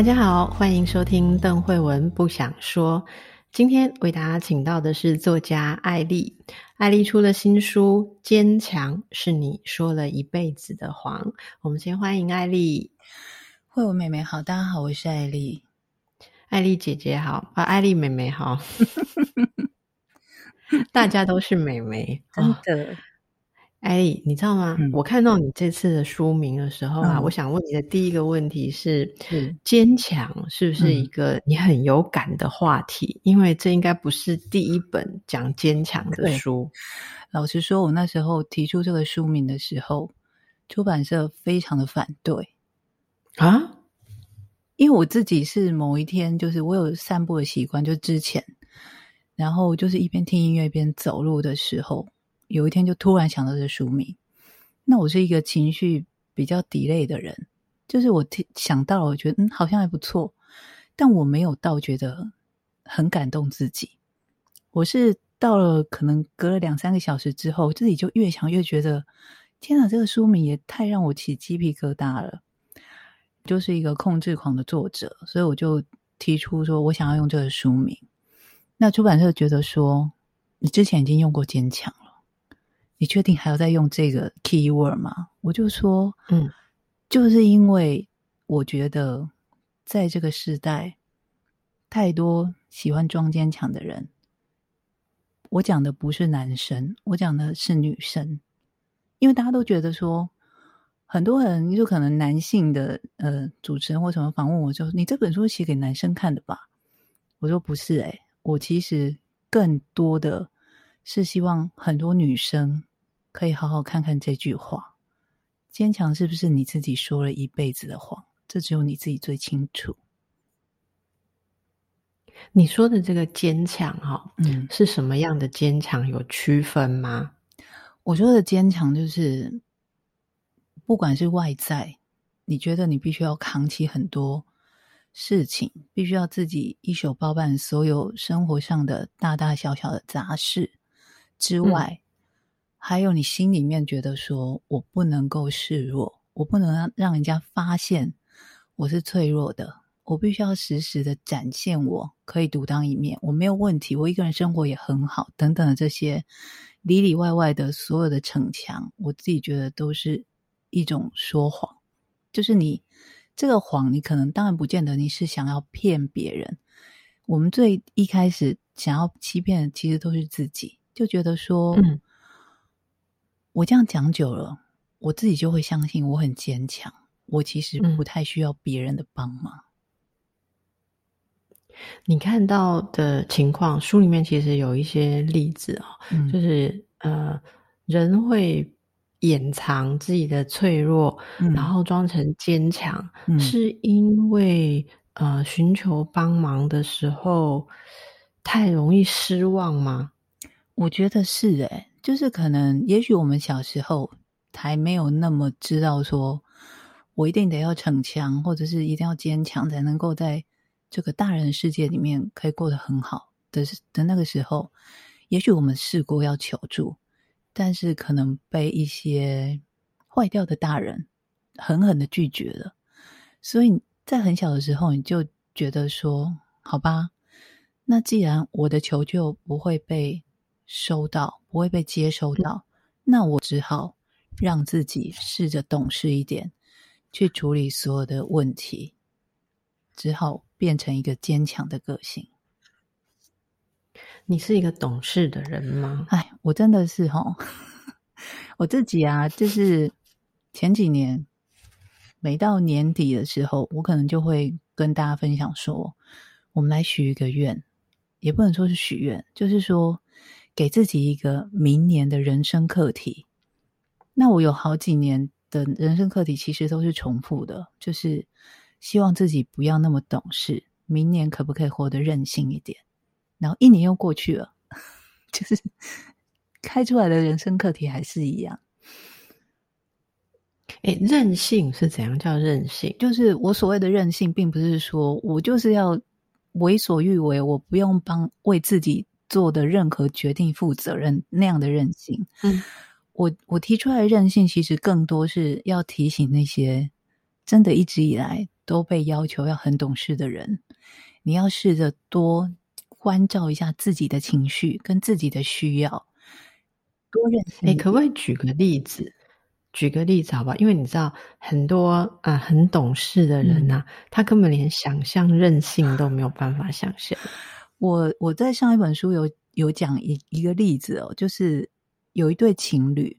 大家好，欢迎收听邓慧文不想说。今天为大家请到的是作家艾丽。艾丽出了新书《坚强是你说了一辈子的谎》。我们先欢迎艾丽，慧文妹妹好，大家好，我是艾丽。艾丽姐姐好，啊，艾丽妹妹好。大家都是妹妹，真的。艾莉，你知道吗？嗯、我看到你这次的书名的时候啊，嗯、我想问你的第一个问题是：是坚强是不是一个你很有感的话题？嗯、因为这应该不是第一本讲坚强的书。老实说，我那时候提出这个书名的时候，出版社非常的反对啊，因为我自己是某一天，就是我有散步的习惯，就之前，然后就是一边听音乐一边走路的时候。有一天就突然想到这书名，那我是一个情绪比较 delay 的人，就是我听想到了，我觉得嗯好像还不错，但我没有到觉得很感动自己。我是到了可能隔了两三个小时之后，自己就越想越觉得，天哪，这个书名也太让我起鸡皮疙瘩了。就是一个控制狂的作者，所以我就提出说我想要用这个书名。那出版社觉得说，你之前已经用过坚强了。你确定还要再用这个 keyword 吗？我就说，嗯，就是因为我觉得在这个时代，太多喜欢装坚强的人。我讲的不是男生，我讲的是女生，因为大家都觉得说，很多人就可能男性的呃主持人或什么访问我就说，你这本书写给男生看的吧？我说不是，欸，诶，我其实更多的是希望很多女生。可以好好看看这句话：坚强是不是你自己说了一辈子的谎？这只有你自己最清楚。你说的这个坚强，哈，嗯，是什么样的坚强？有区分吗？我说的坚强，就是不管是外在，你觉得你必须要扛起很多事情，必须要自己一手包办所有生活上的大大小小的杂事之外。嗯还有，你心里面觉得说，我不能够示弱，我不能让让人家发现我是脆弱的，我必须要时时的展现我可以独当一面，我没有问题，我一个人生活也很好，等等的这些里里外外的所有的逞强，我自己觉得都是一种说谎。就是你这个谎，你可能当然不见得你是想要骗别人，我们最一开始想要欺骗的，其实都是自己，就觉得说，嗯。我这样讲久了，我自己就会相信我很坚强。我其实不太需要别人的帮忙。嗯。你看到的情况，书里面其实有一些例子啊，嗯，就是呃，人会掩藏自己的脆弱，嗯，然后装成坚强，嗯，是因为呃，寻求帮忙的时候太容易失望吗？我觉得是诶。就是可能，也许我们小时候还没有那么知道说，我一定得要逞强，或者是一定要坚强，才能够在这个大人世界里面可以过得很好的的那个时候，也许我们试过要求助，但是可能被一些坏掉的大人狠狠的拒绝了。所以在很小的时候，你就觉得说，好吧，那既然我的求救不会被收到，不会被接收到，那我只好让自己试着懂事一点，去处理所有的问题，只好变成一个坚强的个性。你是一个懂事的人吗？哎，我真的是齁，我自己啊，就是前几年每到年底的时候，我可能就会跟大家分享说，我们来许一个愿，也不能说是许愿，就是说。给自己一个明年的人生课题。那我有好几年的人生课题，其实都是重复的，就是希望自己不要那么懂事，明年可不可以活得任性一点？然后一年又过去了，就是开出来的人生课题还是一样。哎，任性是怎样叫任性？就是我所谓的任性，并不是说我就是要为所欲为，我不用帮为自己做的任何决定负责任那样的任性。嗯，我我提出来的任性，其实更多是要提醒那些真的一直以来都被要求要很懂事的人，你要试着多关照一下自己的情绪跟自己的需要，多任性。你可不可以举个例子？举个例子好不好？因为你知道很多啊、呃、很懂事的人呐、啊嗯，他根本连想象任性都没有办法想象。我我在上一本书有有讲一一个例子哦，就是有一对情侣，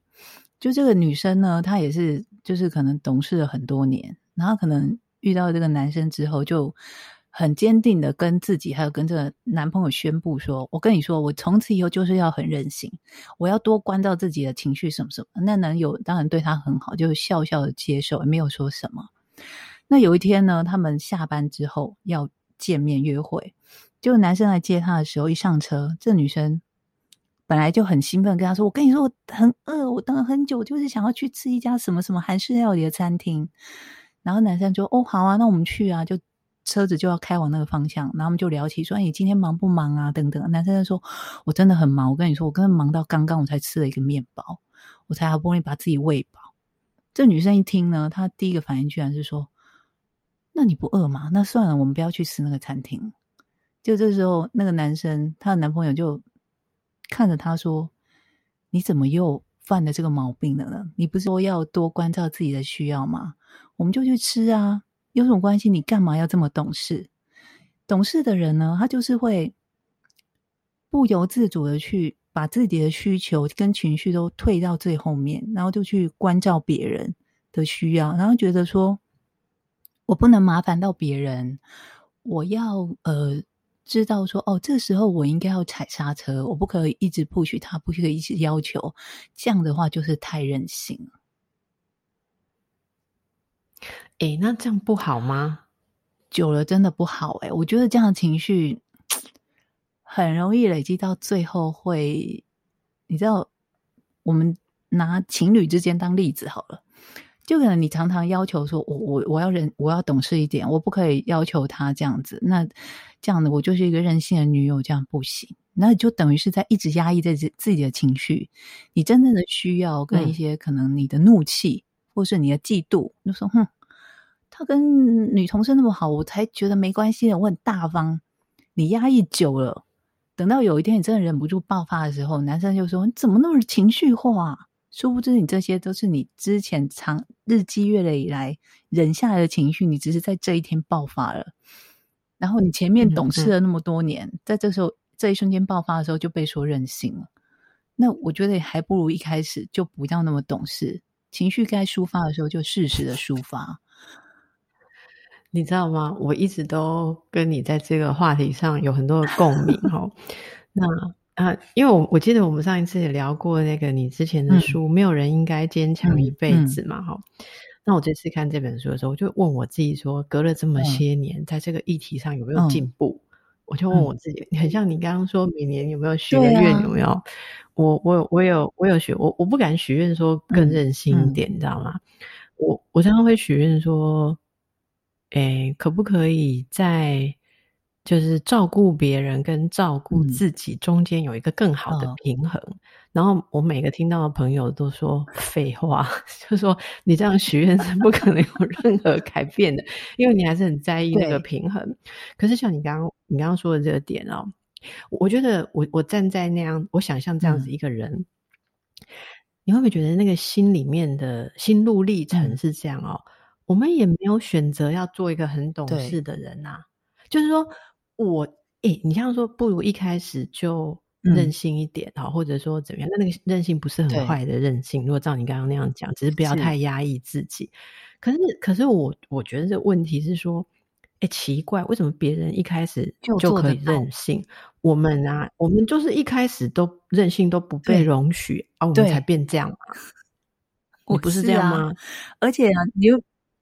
就这个女生呢，她也是就是可能懂事了很多年，然后可能遇到这个男生之后就。很坚定的跟自己还有跟这个男朋友宣布说：“我跟你说，我从此以后就是要很任性，我要多关照自己的情绪什么什么。”那男友当然对她很好，就笑笑的接受，也没有说什么。那有一天呢，他们下班之后要见面约会，就男生来接她的时候，一上车，这女生本来就很兴奋，跟他说：“我跟你说，我很饿，我等了很久，就是想要去吃一家什么什么韩式料理的餐厅。”然后男生就：“哦，好啊，那我们去啊。”就车子就要开往那个方向，然后我们就聊起说：“，你今天忙不忙啊？”等等。男生就说：“我真的很忙。我跟你说，我刚刚忙到刚刚，我才吃了一个面包，我才好不容易把自己喂饱。”这女生一听呢，她第一个反应居然是说：“那你不饿吗？那算了，我们不要去吃那个餐厅。”就这时候，那个男生他的男朋友就看着她说：“你怎么又犯了这个毛病了呢？你不是说要多关照自己的需要吗？我们就去吃啊。”有什么关系？你干嘛要这么懂事？懂事的人呢，他就是会不由自主的去把自己的需求跟情绪都退到最后面，然后就去关照别人的需要，然后觉得说，我不能麻烦到别人，我要呃知道说，哦，这时候我应该要踩刹车，我不可以一直 push 他，不可以一直要求，这样的话就是太任性了。诶，那这样不好吗？久了真的不好诶，我觉得这样的情绪很容易累积到最后会，你知道，我们拿情侣之间当例子好了，就可能你常常要求说，我我我要忍，我要懂事一点，我不可以要求他这样子，那这样的我就是一个任性的女友，这样不行，那就等于是在一直压抑在自自己的情绪，你真正的需要跟一些可能你的怒气、嗯、或是你的嫉妒，就说哼。他跟女同事那么好，我才觉得没关系的。我很大方，你压抑久了，等到有一天你真的忍不住爆发的时候，男生就说：“你怎么那么情绪化？”殊不知，你这些都是你之前长日积月累以来忍下来的情绪，你只是在这一天爆发了。然后你前面懂事了那么多年，在这时候这一瞬间爆发的时候就被说任性了。那我觉得还不如一开始就不要那么懂事，情绪该抒发的时候就适时的抒发。你知道吗？我一直都跟你在这个话题上有很多的共鸣哦。那啊，因为我我记得我们上一次也聊过那个你之前的书，嗯、没有人应该坚强一辈子嘛哈、嗯嗯。那我这次看这本书的时候，我就问我自己说，隔了这么些年，在这个议题上有没有进步、嗯？我就问我自己，很像你刚刚说，每年有没有许个愿？有没有？啊、我我我有我有许我我不敢许愿说更任性一点，嗯、你知道吗？我我常常会许愿说。诶，可不可以在就是照顾别人跟照顾自己中间有一个更好的平衡？然后我每个听到的朋友都说废话，就说你这样许愿是不可能有任何改变的，因为你还是很在意那个平衡。可是像你刚刚你刚刚说的这个点哦，我觉得我我站在那样，我想象这样子一个人，嗯、你会不会觉得那个心里面的心路历程是这样哦？嗯我们也没有选择要做一个很懂事的人呐、啊，就是说我，诶、欸，你像说，不如一开始就任性一点哈、嗯，或者说怎么样？那那个任性不是很坏的任性。如果照你刚刚那样讲，只是不要太压抑自己。可是，可是我我觉得这个问题是说，诶、欸，奇怪，为什么别人一开始就可以任性？我们啊，我们就是一开始都任性都不被容许啊，我们才变这样嘛。我不是这样吗？啊、而且啊，你又。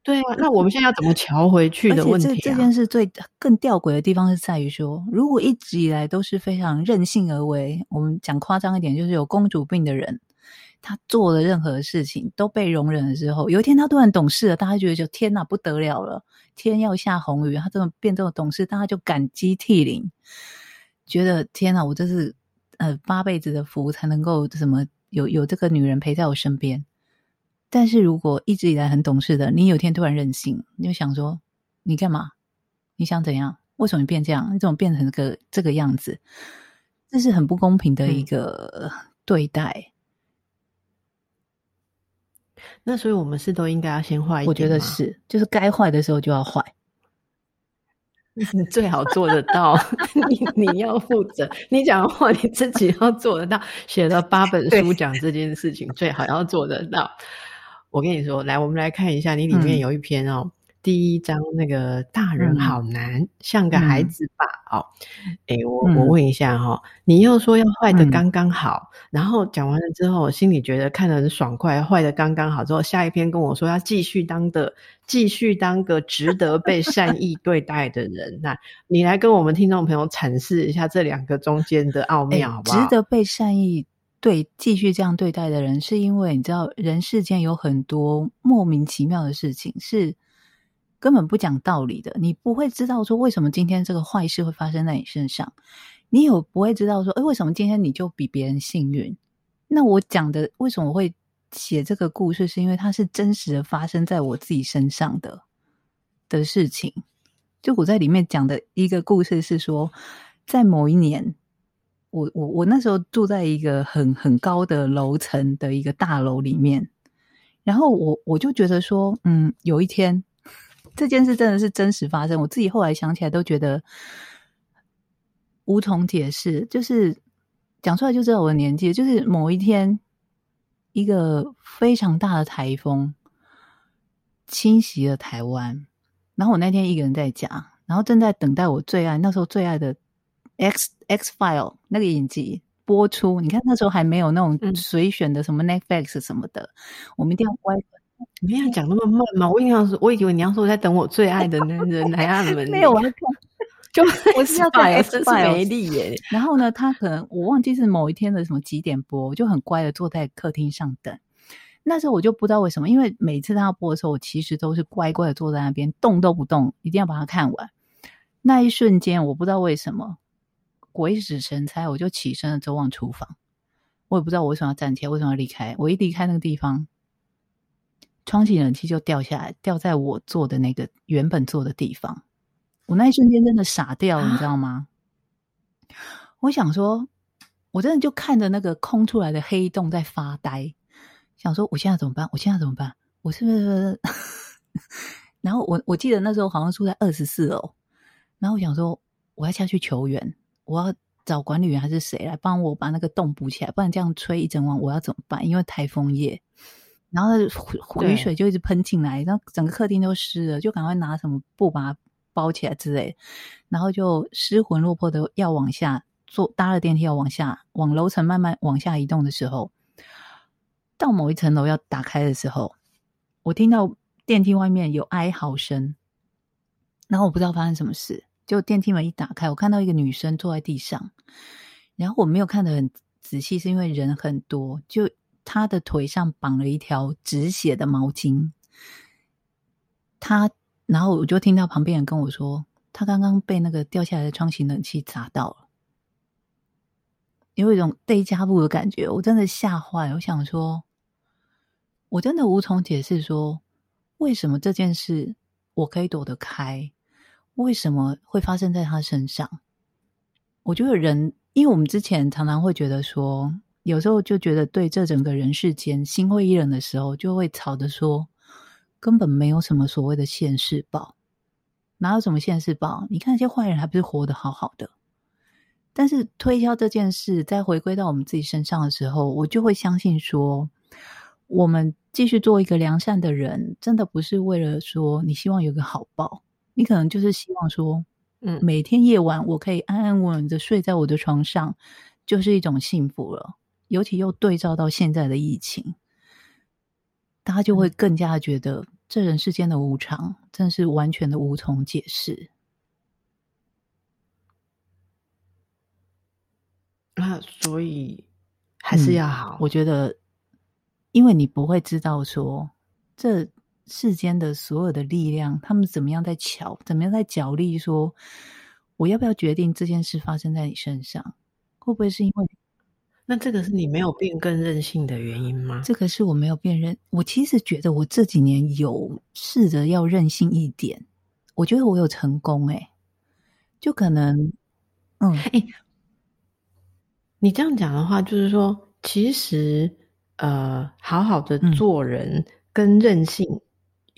对啊，那我们现在要怎么调回去的问题、啊？这这件事最更吊诡的地方是在于说，如果一直以来都是非常任性而为，我们讲夸张一点，就是有公主病的人，他做的任何事情都被容忍了之后，有一天他突然懂事了，大家觉得就天哪，不得了了，天要下红雨，他这么变这么懂事，大家就感激涕零，觉得天哪，我这是呃八辈子的福才能够什么有有这个女人陪在我身边。但是如果一直以来很懂事的，你有一天突然任性，你就想说，你干嘛？你想怎样？为什么你变这样？你怎么变成这个这个样子？这是很不公平的一个对待。嗯、那所以我们是都应该要先坏一点？我觉得是，就是该坏的时候就要坏。你 最好做得到，你你要负责。你讲的话，你自己要做得到。写了八本书讲这件事情，最好要做得到。我跟你说，来，我们来看一下，你里面有一篇哦，嗯、第一章那个大人好难，嗯、像个孩子吧？嗯、哦，诶我、嗯、我问一下哈、哦，你又说要坏的刚刚好，嗯、然后讲完了之后，我心里觉得看得很爽快，坏的刚刚好之后，下一篇跟我说要继续当的，继续当个值得被善意对待的人。那你来跟我们听众朋友阐释一下这两个中间的奥妙，好不好？值得被善意。对，继续这样对待的人，是因为你知道，人世间有很多莫名其妙的事情，是根本不讲道理的。你不会知道说，为什么今天这个坏事会发生在你身上，你有不会知道说，诶，为什么今天你就比别人幸运？那我讲的为什么我会写这个故事，是因为它是真实的发生在我自己身上的的事情。就我在里面讲的一个故事是说，在某一年。我我我那时候住在一个很很高的楼层的一个大楼里面，然后我我就觉得说，嗯，有一天这件事真的是真实发生，我自己后来想起来都觉得无从解释，就是讲出来就知道我的年纪，就是某一天一个非常大的台风侵袭了台湾，然后我那天一个人在家，然后正在等待我最爱那时候最爱的。X X File 那个影集播出，你看那时候还没有那种随选的什么 Netflix 什么的，嗯、我们一定要乖。没有讲那么慢嘛？我印象是我以为你要说我在等我最爱的男人来按门。没有，我在看，就 我是要看 X File 没力耶。然后呢，他可能我忘记是某一天的什么几点播，我就很乖的坐在客厅上等。那时候我就不知道为什么，因为每次他要播的时候，我其实都是乖乖的坐在那边动都不动，一定要把它看完。那一瞬间，我不知道为什么。鬼使神差，我就起身了，走往厨房。我也不知道我为什么要站起来，为什么要离开。我一离开那个地方，窗型冷气就掉下来，掉在我坐的那个原本坐的地方。我那一瞬间真的傻掉你知道吗？我想说，我真的就看着那个空出来的黑洞在发呆，想说我现在怎么办？我现在怎么办？我是不是？然后我我记得那时候好像住在二十四楼，然后我想说我要下去求援。我要找管理员还是谁来帮我把那个洞补起来？不然这样吹一整晚，我要怎么办？因为台风夜，然后雨水就一直喷进来，然后整个客厅都湿了，就赶快拿什么布把它包起来之类。然后就失魂落魄的要往下坐，搭了电梯要往下往楼层慢慢往下移动的时候，到某一层楼要打开的时候，我听到电梯外面有哀嚎声，然后我不知道发生什么事。就电梯门一打开，我看到一个女生坐在地上，然后我没有看得很仔细，是因为人很多。就她的腿上绑了一条止血的毛巾，她，然后我就听到旁边人跟我说，她刚刚被那个掉下来的窗型冷气砸到了，有一种被加布的感觉，我真的吓坏。我想说，我真的无从解释说，为什么这件事我可以躲得开。为什么会发生在他身上？我觉得人，因为我们之前常常会觉得说，有时候就觉得对这整个人世间心灰意冷的时候，就会吵着说，根本没有什么所谓的现世报，哪有什么现世报？你看那些坏人还不是活得好好的？但是推销这件事，再回归到我们自己身上的时候，我就会相信说，我们继续做一个良善的人，真的不是为了说你希望有个好报。你可能就是希望说，嗯，每天夜晚我可以安安稳稳的睡在我的床上，就是一种幸福了。尤其又对照到现在的疫情，大家就会更加觉得这人世间的无常，真是完全的无从解释。那所以还是要好，嗯，我觉得，因为你不会知道说这世间的所有的力量，他们怎么样在巧，怎么样在角力，说我要不要决定这件事发生在你身上，会不会是因为？那这个是你没有变更任性的原因吗？这个是我没有变任。我其实觉得我这几年有试着要任性一点，我觉得我有成功诶、欸，就可能，嗯，哎，你这样讲的话，就是说，其实呃，好好的做人跟任性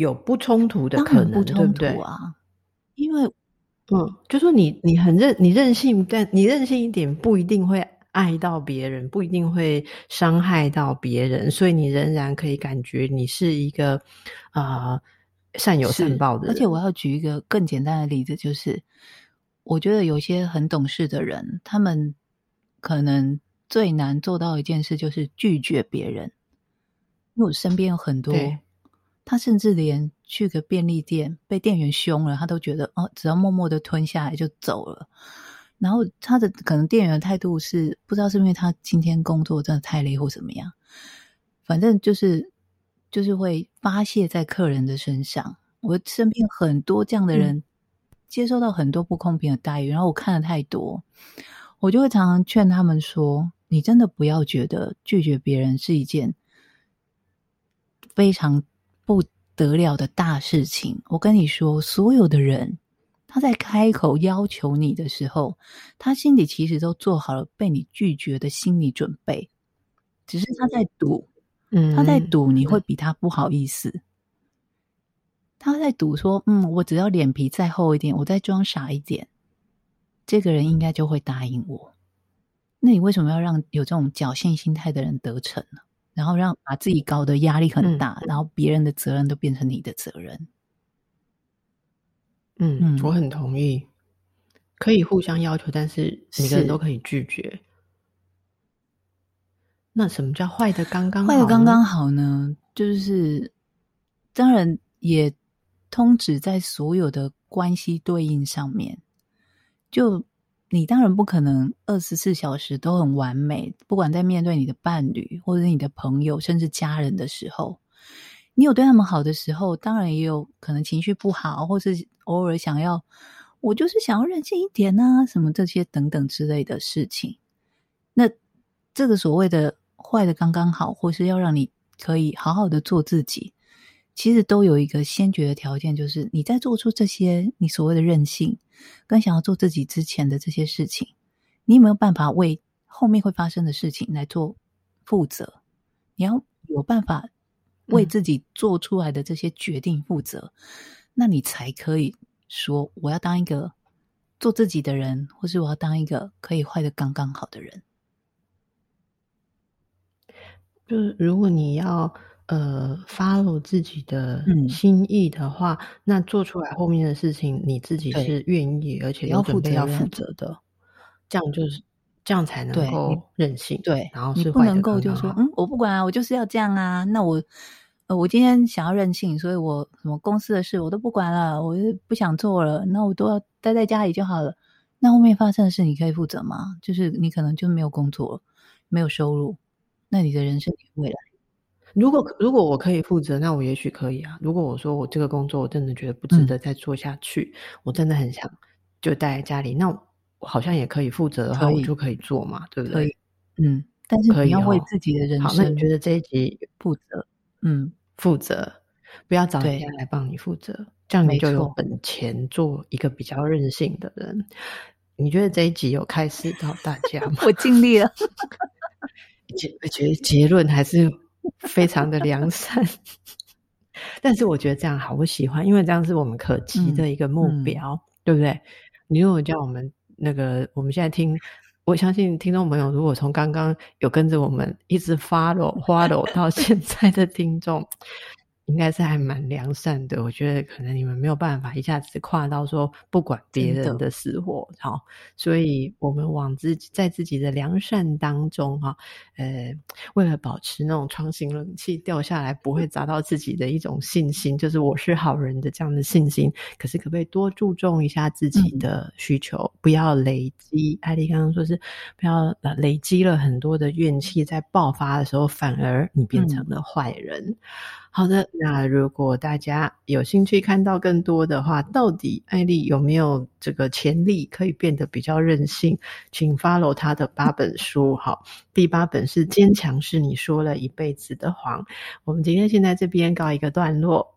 有不冲突的可能，不冲突啊，对不对？因为，嗯，就说你你很任你任性，但你任性一点不一定会。爱到别人不一定会伤害到别人，所以你仍然可以感觉你是一个啊、呃、善有善报的人。而且我要举一个更简单的例子，就是我觉得有些很懂事的人，他们可能最难做到一件事就是拒绝别人。因为我身边有很多，他甚至连去个便利店被店员凶了，他都觉得哦，只要默默的吞下来就走了。然后他的可能店员的态度是不知道是因为他今天工作真的太累或怎么样，反正就是就是会发泄在客人的身上。我身边很多这样的人，接受到很多不公平的待遇，然后我看了太多，我就会常常劝他们说：“你真的不要觉得拒绝别人是一件非常不得了的大事情。”我跟你说，所有的人。他在开口要求你的时候，他心里其实都做好了被你拒绝的心理准备，只是他在赌，嗯，他在赌你会比他不好意思，嗯、他在赌说，嗯，我只要脸皮再厚一点，我再装傻一点，这个人应该就会答应我。那你为什么要让有这种侥幸心态的人得逞呢？然后让把自己搞得压力很大，嗯、然后别人的责任都变成你的责任。嗯嗯，我很同意，可以互相要求，但是每个人都可以拒绝。那什么叫坏的刚刚好？坏的刚刚好呢？就是当然也通指在所有的关系对应上面。就你当然不可能二十四小时都很完美，不管在面对你的伴侣，或者是你的朋友，甚至家人的时候。你有对他们好的时候，当然也有可能情绪不好，或是偶尔想要，我就是想要任性一点啊，什么这些等等之类的事情。那这个所谓的坏的刚刚好，或是要让你可以好好的做自己，其实都有一个先决的条件，就是你在做出这些你所谓的任性跟想要做自己之前的这些事情，你有没有办法为后面会发生的事情来做负责？你要有办法。为自己做出来的这些决定负责，嗯，那你才可以说我要当一个做自己的人，或是我要当一个可以坏的刚刚好的人。就是如果你要呃 follow 自己的心意的话，嗯，那做出来后面的事情你自己是愿意而且要负责要负责的，这样就是。这样才能够任性，对，然后是你不能够就说，嗯，我不管啊，我就是要这样啊。那我，呃，我今天想要任性，所以我什么公司的事我都不管了，我就不想做了，那我都要待在家里就好了。那后面发生的事，你可以负责吗？就是你可能就没有工作，没有收入，那你的人生未来，如果如果我可以负责，那我也许可以啊。如果我说我这个工作我真的觉得不值得再做下去，嗯、我真的很想就待在家里，那。我好像也可以负责的话，我就可以做嘛，对不对？可以，嗯，但是你要为自己的人生。好，那你觉得这一集负责？嗯，负责，不要找人家来帮你负责，这样你就有本钱做一个比较任性的人。你觉得这一集有开示到大家 吗？我尽力了，结我觉得结论还是非常的良善。但是我觉得这样好，我喜欢，因为这样是我们可及的一个目标，对不对？你如果叫我们。那个，我们现在听，我相信听众朋友，如果从刚刚有跟着我们一直 follow follow 到现在的听众，应该是还蛮良善的，我觉得可能你们没有办法一下子跨到说不管别人的死活，好，所以我们往自己在自己的良善当中哈，呃，为了保持那种窗型冷气掉下来不会砸到自己的一种信心，就是我是好人的这样的信心。可是可不可以多注重一下自己的需求，嗯、不要累积？艾莉刚刚说是不要累积了很多的怨气，在爆发的时候反而你变成了坏人。嗯好的，那如果大家有兴趣看到更多的话，到底艾丽有没有这个潜力可以变得比较任性？请 follow 她的八本书。哈，第八本是《坚强是你说了一辈子的谎》。我们今天先在这边告一个段落。